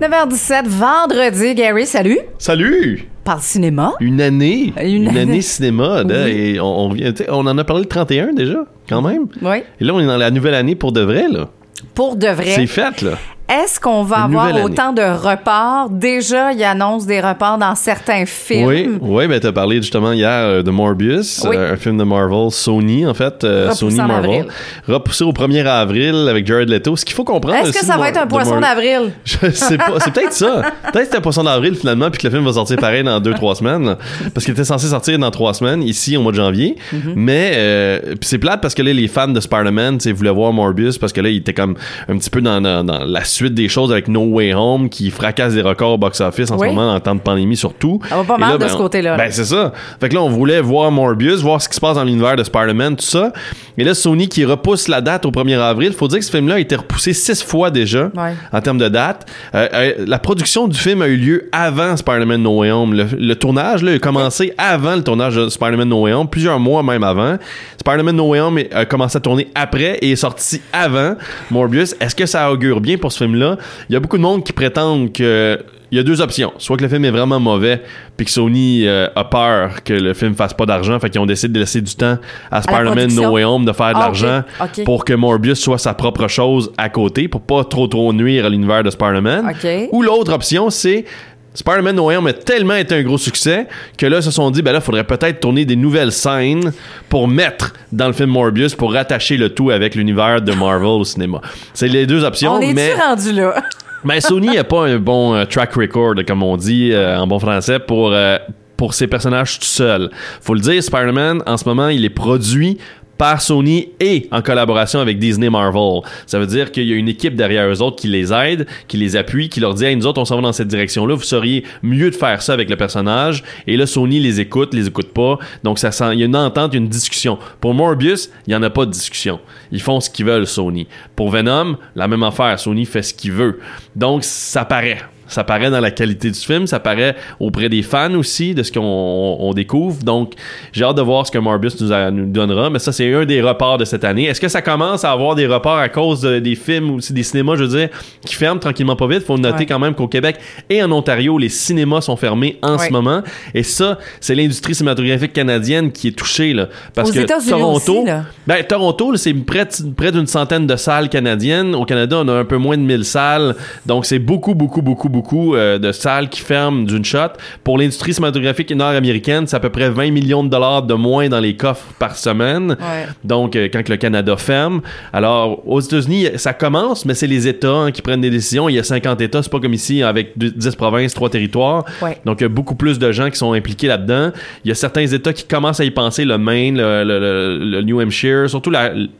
9h17, vendredi. Gary, salut. Salut! Par cinéma. Une année. Une Une, année. année, cinéma. là, Oui. et on, on on en a parlé le 31 déjà, quand même. Oui. Et là, on est dans la nouvelle année pour de vrai, là. Pour de vrai. C'est fait, là. Est-ce qu'on va Une avoir autant de reports? Déjà, il annonce des reports dans certains films. Oui, oui, ben t'as parlé justement hier euh, de Morbius, Oui. euh, un film de Marvel, Sony en fait, euh, Sony en Marvel, avril. repoussé au 1er avril avec Jared Leto. Ce qu'il faut comprendre. Est-ce que ça va être un poisson d'avril? Je sais pas, c'est peut-être ça. Peut-être que c'est un poisson d'avril finalement, puis que le film va sortir pareil dans deux trois semaines, là. parce qu'il était censé sortir dans trois semaines ici au mois de janvier. Mm-hmm. Mais euh, c'est plate parce que là les fans de Spider-Man, tu voulaient voir Morbius parce que là il était comme un petit peu dans, dans- dans la suite des choses avec No Way Home qui fracasse des records au box-office en Oui. ce moment en temps de pandémie surtout. Ça va pas mal là, de ben, ce on- côté-là, là. Ben c'est ça. Fait que là on voulait voir Morbius, voir ce qui se passe dans l'univers de Spider-Man, tout ça. Et là Sony qui repousse la date au 1er avril. Faut dire que ce film-là a été repoussé six fois déjà Ouais. en termes de date. Euh, euh, la production du film a eu lieu avant Spider-Man No Way Home. Le, le tournage là, a commencé avant le tournage de Spider-Man No Way Home, plusieurs mois même avant. Spider-Man No Way Home a commencé à tourner après et est sorti avant Morbius. Est-ce que ça augure bien pour ce film-là? Il y a beaucoup de monde qui prétendent que il y a deux options. Soit que le film est vraiment mauvais, puis que Sony euh, a peur que le film fasse pas d'argent, fait qu'ils ont décidé de laisser du temps à Spider-Man? No Way Home de faire de Ah, l'argent pour que Morbius soit sa propre chose à côté, pour pas trop trop nuire à l'univers de Spider-Man. Ou l'autre option, c'est Spider-Man No Way Home a tellement été un gros succès que là, ils se sont dit, ben là, faudrait peut-être tourner des nouvelles scènes pour mettre dans le film Morbius pour rattacher le tout avec l'univers de Marvel au cinéma. C'est les deux options, On est-tu mais... rendu là? Ben, Sony n'a pas un bon euh, track record, comme on dit euh, en bon français, pour, euh, pour ses personnages tout seul. Faut le dire, Spider-Man, en ce moment, il est produit par Sony et en collaboration avec Disney Marvel. Ça veut dire qu'il y a une équipe derrière eux autres qui les aide, qui les appuie, qui leur dit hey, nous autres on s'en va dans cette direction-là, vous seriez mieux de faire ça avec le personnage." Et là Sony les écoute, les écoute pas. Donc ça sent il y a une entente, une discussion. Pour Morbius, il y en a pas de discussion. Ils font ce qu'ils veulent Sony. Pour Venom, la même affaire, Sony fait ce qu'il veut. Donc ça paraît ça paraît dans la qualité du film, ça paraît auprès des fans aussi de ce qu'on on- on découvre. Donc, j'ai hâte de voir ce que Morbius nous, a- nous donnera. Mais ça, c'est un des reports de cette année. Est-ce que ça commence à avoir des reports à cause de- des films ou des cinémas, je veux dire, qui ferment tranquillement pas vite? Faut noter Ouais. quand même qu'au Québec et en Ontario, les cinémas sont fermés en Ouais. ce moment. Et ça, c'est l'industrie cinématographique canadienne qui est touchée, là. Parce Aux que Toronto, aussi, là. ben, Toronto, c'est près, près d'une centaine de salles canadiennes. Au Canada, on a un peu moins de 1000 salles. Donc, c'est beaucoup, beaucoup, beaucoup, beaucoup euh, de salles qui ferment d'une shot. Pour l'industrie cinématographique nord-américaine, c'est à peu près 20 millions de dollars de moins dans les coffres par semaine. Ouais. Donc, euh, quand que le Canada ferme. Alors, aux États-Unis, ça commence, mais c'est les États hein, qui prennent des décisions. Il y a 50 États, c'est pas comme ici avec deux- 10 provinces, 3 territoires. Ouais. Donc, il y a beaucoup plus de gens qui sont impliqués là-dedans. Il y a certains États qui commencent à y penser, le Maine, le, le- le- le New Hampshire, surtout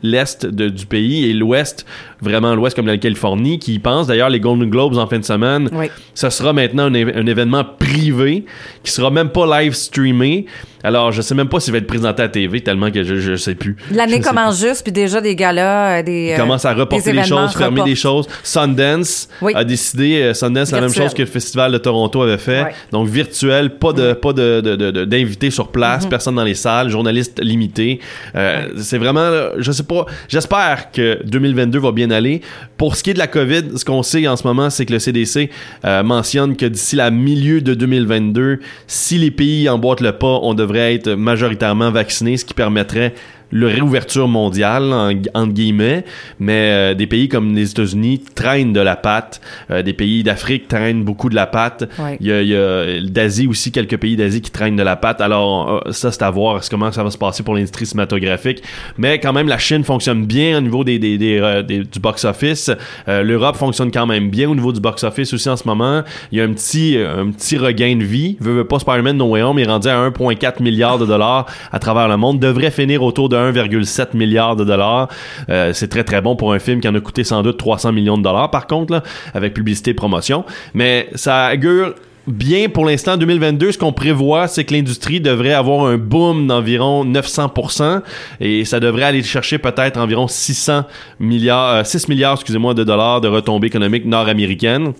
l'Est du pays et l'Ouest, vraiment l'Ouest comme la Californie, qui y pensent. D'ailleurs, les Golden Globes en fin de semaine, Oui. Ce sera maintenant un, événement privé qui sera même pas live streamé. Alors, je sais même pas s'il va être présenté à TV tellement que je, je sais plus. L'année commence juste, puis déjà des galas, euh, des. il euh, commence à reporter des événements choses, fermer des choses. Sundance Oui. a décidé, euh, Sundance, c'est la même Virtuel. chose que le Festival de Toronto avait fait. Donc virtuel, pas de pas de, d'invités sur place, personne dans les salles, journalistes limités. Euh, C'est vraiment, je sais pas, j'espère que 2022 va bien aller. Pour ce qui est de la COVID, ce qu'on sait en ce moment, c'est que le CDC euh, mentionne que d'ici la milieu de 2022, si les pays emboîtent le pas, on devrait être majoritairement vaccinés, ce qui permettrait le réouverture mondiale, en- entre guillemets, mais euh, des pays comme les États-Unis traînent de la patte, euh, des pays d'Afrique traînent beaucoup de la patte, Ouais. il y a, a d'Asie aussi, quelques pays d'Asie qui traînent de la patte, alors euh, ça c'est à voir comment ça va se passer pour l'industrie cinématographique, mais quand même la Chine fonctionne bien au niveau des, des, des, euh, des- du box-office, Euh, l'Europe fonctionne quand même bien au niveau du box-office aussi en ce moment, il y a un petit, un petit regain de vie, veut, veut pas Spider-Man No Way Home est rendu à 1,4 milliard de dollars à travers le monde, devrait finir autour de 1,7 milliard de dollars. Euh, c'est très très bon pour un film qui en a coûté sans doute 300 millions de dollars par contre, avec publicité et promotion. Mais ça augure bien pour l'instant 2022 ce qu'on prévoit c'est que l'industrie devrait avoir un boom d'environ 900% et ça devrait aller chercher peut-être environ 600 milliards euh, 6 milliards excusez-moi de dollars de retombées économiques nord-américaines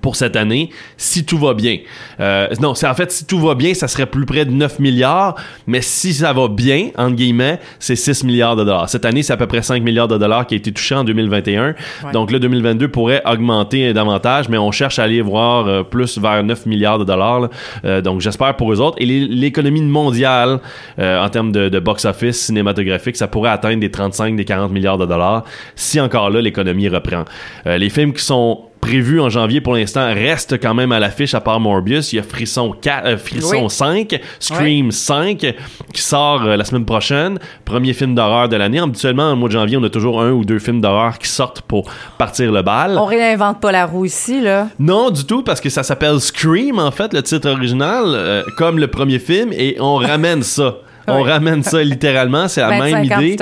pour cette année si tout va bien. Euh, non, c'est en fait si tout va bien, ça serait plus près de 9 milliards, mais si ça va bien entre guillemets, c'est 6 milliards de dollars. Cette année, c'est à peu près 5 milliards de dollars qui a été touché en 2021. Donc le 2022 pourrait augmenter davantage, mais on cherche à aller voir euh, plus vers 9 milliards de dollars. Euh, donc j'espère pour eux autres et l'économie mondiale en termes de, de box-office cinématographique, ça pourrait atteindre des 35 des 40 milliards de dollars si encore là l'économie reprend. les films qui sont prévu en janvier pour l'instant reste quand même à l'affiche à part Morbius. Il y a Frisson, 4, euh, Frisson 5, Scream 5 qui sort euh, la semaine prochaine. Premier film d'horreur de l'année. Habituellement, au mois de janvier, on a toujours un ou deux films d'horreur qui sortent pour partir le bal. On réinvente pas la roue ici, là. Non, du tout, parce que ça s'appelle Scream, en fait, le titre original, euh, comme le premier film, et on ramène ça. On ramène ça littéralement, c'est la même idée.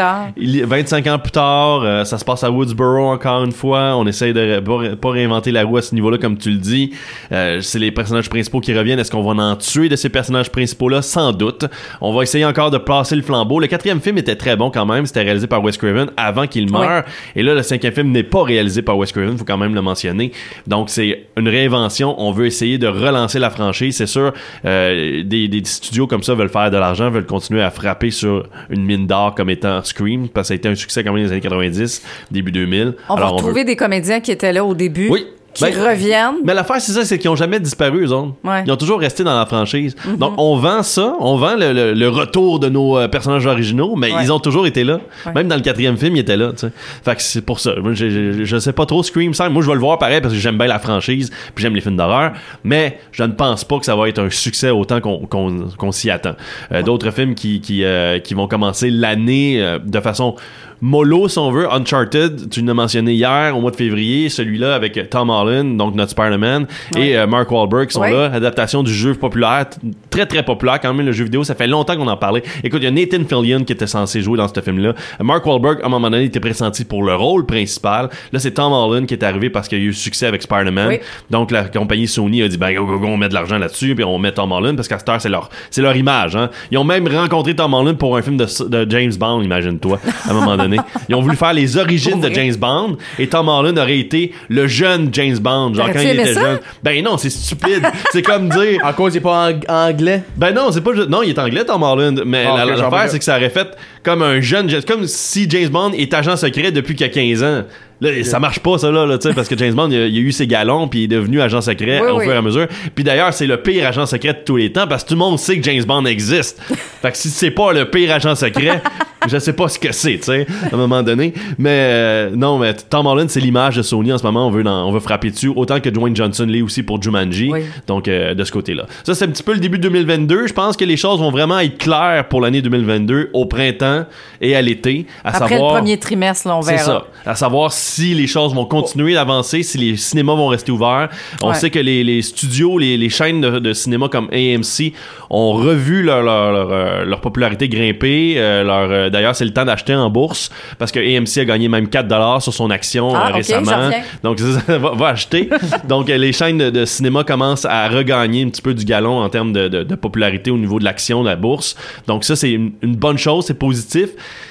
25 ans plus tard, euh, ça se passe à Woodsboro encore une fois. On essaye de pas, réinventer la roue à ce niveau-là, comme tu le dis. Euh, c'est les personnages principaux qui reviennent. Est-ce qu'on va en tuer de ces personnages principaux-là? Sans doute. On va essayer encore de passer le flambeau. Le quatrième film était très bon quand même. C'était réalisé par Wes Craven avant qu'il meure. Et là, le cinquième film n'est pas réalisé par Wes Craven. Faut quand même le mentionner. Donc, c'est une réinvention. On veut essayer de relancer la franchise. C'est sûr, euh, des, des studios comme ça veulent faire de l'argent, veulent continuer à frapper sur une mine d'or comme étant Scream, parce que ça a été un succès quand même dans les années 90, début 2000. On va retrouver des comédiens qui étaient là au début. Oui, qui ben, reviennent. Mais l'affaire, c'est ça, c'est qu'ils ont jamais disparu, eux autres. Ils ont toujours resté dans la franchise. Mhm. Donc, on vend ça, on vend le, retour de nos euh, personnages originaux, mais ils ont toujours été là. Même dans le quatrième film, ils étaient là, tu sais. Fait que c'est pour ça. je, je, sais pas trop Scream 5. Moi, je vais le voir pareil parce que j'aime bien la franchise, puis j'aime les films d'horreur, mais je ne pense pas que ça va être un succès autant qu'on s'y attend. Euh, d'autres films qui, qui, euh, qui vont commencer l'année de façon mollo, si on veut. Uncharted, tu l'as mentionné hier, au mois de février, celui-là avec Tom Holland, donc notre Spider-Man, et euh, Mark Wahlberg qui sont là. Adaptation du jeu populaire, très très populaire quand même, le jeu vidéo. Ça fait longtemps qu'on en parlait. Écoute, il y a Nathan Fillion qui était censé jouer dans ce film-là. Mark Wahlberg, à un moment donné, était pressenti pour le rôle principal. Là, c'est Tom Holland qui est arrivé parce qu'il y a eu succès avec Spider-Man. Donc, la compagnie Sony a dit, ben, go, go, go, on met de l'argent là-dessus, puis on met Tom Holland parce qu'à cette heure, c'est leur, c'est leur image. Hein. Ils ont même rencontré Tom Holland pour un film de, de James Bond, imagine-toi, à un moment donné. Ils ont voulu faire les origines de James Bond et Tom Holland aurait été le jeune James Bond, genre quand il était jeune. Ben non, c'est stupide. c'est comme dire. En cause, il est pas anglais? Ben non, c'est pas. Non, il est anglais, Tom Holland. Mais ah, l'affaire, c'est que ça aurait fait comme un jeune. Comme si James Bond est agent secret depuis qu'il a 15 ans. Là, ça marche pas, ça, là, là parce que James Bond, il a, a, eu ses galons, puis il est devenu agent secret au fur et à mesure. Puis d'ailleurs, c'est le pire agent secret de tous les temps, parce que tout le monde sait que James Bond existe. fait que si c'est pas le pire agent secret, je sais pas ce que c'est, tu sais, à un moment donné. Mais euh, non, mais Tom Holland, c'est l'image de Sony en ce moment. On veut, on veut frapper dessus, autant que Dwayne Johnson l'est aussi pour Jumanji. Donc, euh, de ce côté-là. Ça, c'est un petit peu le début de 2022. Je pense que les choses vont vraiment être claires pour l'année 2022, au printemps et à l'été. Après savoir, le premier trimestre, là, on verra. C'est ça. À savoir si les choses vont continuer d'avancer, si les cinémas vont rester ouverts. On sait que les, les studios, les, les chaînes de, de, cinéma comme AMC ont revu leur, leur, leur, euh, popularité grimper. Euh, leur, euh, d'ailleurs, c'est le temps d'acheter en bourse parce que AMC a gagné même 4 dollars sur son action ah, récemment. Donc, va, va, acheter. Donc, les chaînes de, de, cinéma commencent à regagner un petit peu du galon en termes de popularité au niveau de l'action de la bourse. Donc, ça, c'est une, une bonne chose, c'est positif.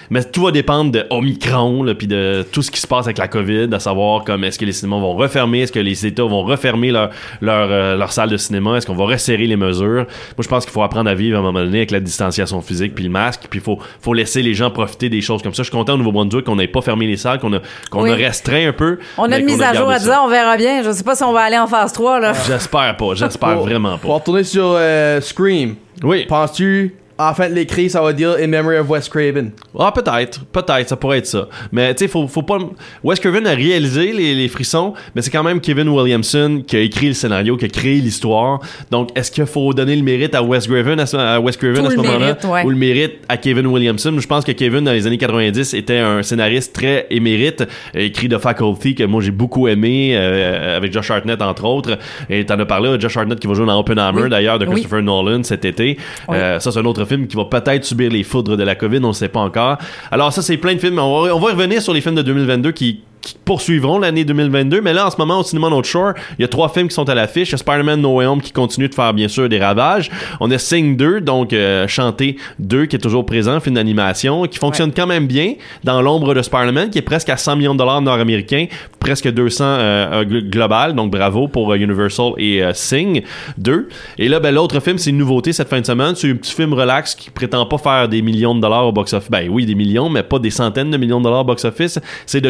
Mais tout va dépendre de Omicron, puis de tout ce qui se passe avec la COVID, à savoir comme est-ce que les cinémas vont refermer, est-ce que les États vont refermer leur, leur, euh, leur salle de cinéma, est-ce qu'on va resserrer les mesures. Moi, je pense qu'il faut apprendre à vivre à un moment donné avec la distanciation physique puis le masque, puis il faut, faut laisser les gens profiter des choses comme ça. Je suis content au Nouveau-Brunswick qu'on n'ait pas fermé les salles, qu'on a, qu'on a restreint un peu. On a une mise à jour à dire, on verra bien. Je sais pas si on va aller en phase 3, là. J'espère pas, j'espère vraiment pas. Pour retourner sur euh, Scream. Oui. Penses-tu en fait, l'écrit, ça va dire In Memory of Wes Craven. Ah, peut-être. Peut-être, ça pourrait être ça. Mais, tu sais, faut, faut pas. Wes Craven a réalisé les, les frissons, mais c'est quand même Kevin Williamson qui a écrit le scénario, qui a créé l'histoire. Donc, est-ce qu'il faut donner le mérite à Wes Craven à ce, à Wes Craven à ce moment-là? Ou le mérite à Kevin Williamson? Je pense que Kevin, dans les années 90, était un scénariste très émérite, écrit de Faculty, que moi j'ai beaucoup aimé, euh, avec Josh Hartnett, entre autres. Et t'en as parlé, Josh Hartnett qui va jouer dans Oppenheimer, d'ailleurs, de Christopher Nolan cet été. Euh, ça, c'est un autre film qui va peut-être subir les foudres de la COVID, on ne sait pas encore. Alors ça, c'est plein de films. On va, on va revenir sur les films de 2022 qui qui poursuivront l'année 2022. Mais là, en ce moment, au cinéma North Shore, il y a trois films qui sont à l'affiche. Il y a Spider-Man No Way Home qui continue de faire, bien sûr, des ravages. On a Sing 2, donc euh, Chanter 2, qui est toujours présent, film d'animation, qui fonctionne quand même bien dans l'ombre de Spider-Man, qui est presque à 100 millions de dollars nord-américains, presque 200 euh, gl- global. Donc bravo pour euh, Universal et euh, Sing 2. Et là, ben, l'autre film, c'est une nouveauté cette fin de semaine. C'est un petit film relax qui prétend pas faire des millions de dollars au box-office. Ben oui, des millions, mais pas des centaines de millions de dollars au box-office. C'est de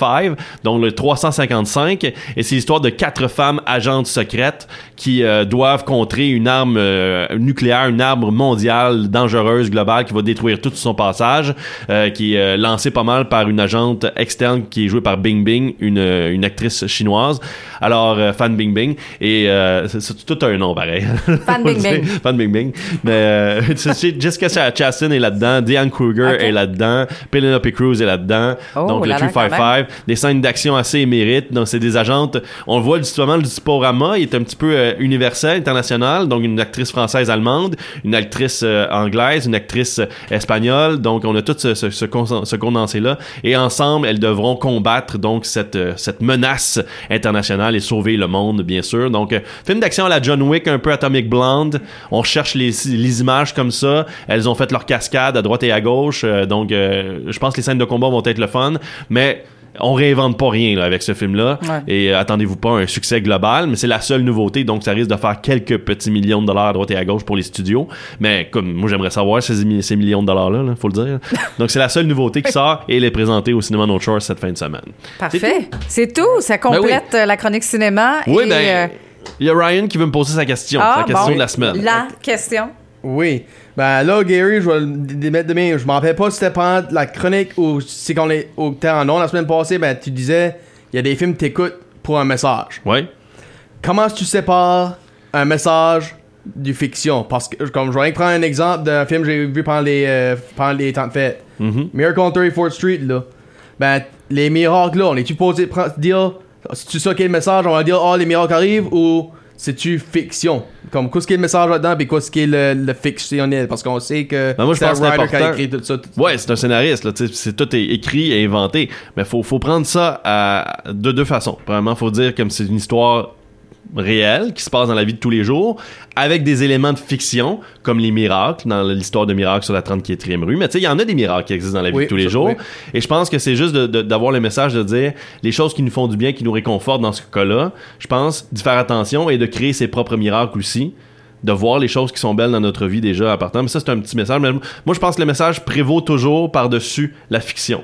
355, donc le 355. Et c'est l'histoire de quatre femmes agentes secrètes qui euh, doivent contrer une arme euh, nucléaire, une arme mondiale, dangereuse, globale, qui va détruire tout son passage, euh, qui est lancée pas mal par une agente externe qui est jouée par Bing Bing, une, une actrice chinoise. Alors, Fan Bing Bing. Et c'est- tout un nom pareil. Fan Bing Bing. Fan Bing Bing. Mais Jessica Ch- Chastain est là-dedans, Diane Kruger est là-dedans, Penelope Cruz est là-dedans. Oh, donc le là quand 355, des scènes d'action assez émérites. Donc c'est des agentes. On le voit justement le diaporama, il est un petit peu euh, universel, international. Donc une actrice française allemande, une actrice euh, anglaise, une actrice euh, espagnole. Donc on a tout ce, ce, ce, con- ce condensé là. Et ensemble, elles devront combattre donc cette cette menace internationale et sauver le monde, bien sûr. Donc film d'action à la John Wick, un peu Atomic Blonde. On cherche les, les images comme ça. Elles ont fait leur cascade à droite et à gauche. donc je pense que les scènes de combat vont être le fun, mais on réinvente pas rien là, avec ce film-là. Ouais. Et euh, attendez-vous pas un succès global, mais c'est la seule nouveauté, donc ça risque de faire quelques petits millions de dollars à droite et à gauche pour les studios. Mais comme moi j'aimerais savoir ces, ces millions de dollars-là, là, faut le dire. donc c'est la seule nouveauté qui sort et elle est présentée au cinéma North Shore cette fin de semaine. Parfait. C'est tout. Ça complète euh, la chronique cinéma. Oui, et, ben, euh, il y a Ryan qui veut me poser sa question, ah, sa question bon, de la semaine. La question. Oui. Ben là, Gary, je vais le mettre de main. Je m'en rappelle pas si c'était pendant la chronique ou si quand on est au en ondes la semaine passée, ben tu disais, il y a des films que t'écoutes pour un message. Ouais. Comment tu sépares un message du fiction? Parce que, comme je vais prendre un exemple d'un film que j'ai vu pendant les, euh, pendant les temps de fête. Mhm. Miracle on 34th Street, là. Ben, les miracles, là, on est-tu posé dire, c'est-tu ça qui est le message? On va dire, oh, les miracles arrivent ou c'est-tu fiction? Comme, qu'est-ce qui est le message là-dedans, puis qu'est-ce qui est le, le fictionnel? Parce qu'on sait que Ben, moi, je c'est un pense c'est writer qui a écrit tout ça. tout- Ouais, c'est un scénariste, là, c'est tout est écrit et inventé. Mais faut, faut prendre ça à- de deux façons. Premièrement, faut dire comme c'est une histoire réelle qui se passe dans la vie de tous les jours, avec des éléments de fiction, comme les miracles, dans l'histoire de miracles sur la 34e rue. Mais tu sais, il y en a des miracles qui existent dans la vie Oui, de tous les jours. oui. Et je pense que c'est juste d'avoir le message de dire les choses qui nous font du bien, qui nous réconfortent dans ce cas-là. Je pense d'y faire attention et de créer ses propres miracles aussi de voir les choses qui sont belles dans notre vie déjà à partant. Mais ça, c'est un petit message. Mais moi, je pense que le message prévaut toujours par-dessus la fiction.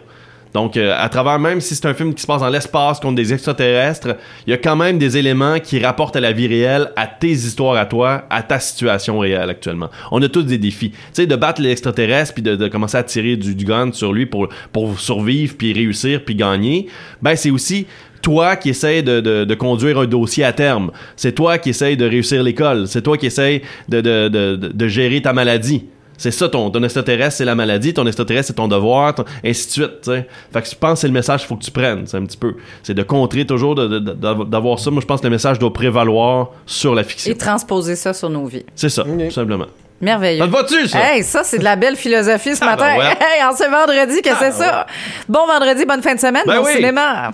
Donc, euh, à travers, même si c'est un film qui se passe dans l'espace contre des extraterrestres, il y a quand même des éléments qui rapportent à la vie réelle, à tes histoires à toi, à ta situation réelle actuellement. On a tous des défis. Tu sais, de battre l'extraterrestre puis de, commencer à tirer du, du gun sur lui pour, pour survivre puis réussir puis gagner, ben c'est aussi toi qui essayes de, de, conduire un dossier à terme. C'est toi qui essayes de réussir l'école. C'est toi qui de, de- de gérer ta maladie. C'est ça, ton, ton extraterrestre, c'est la maladie, ton extraterrestre, c'est ton devoir, ton- ainsi de suite. Fait que je pense que c'est le message qu'il faut que tu prennes, c'est un petit peu. C'est de contrer toujours, de- de- de- d'avoir ça. Moi, je pense que le message doit prévaloir sur la fiction. Et transposer ça sur nos vies. C'est ça, tout simplement. Merveilleux. Ça te va-tu, ça? Hey, ça, c'est de la belle philosophie ce Ah, matin. ben ouais. Hey, en ce vendredi, que c'est ça? Bon vendredi, bonne fin de semaine, Ben bon oui. cinéma.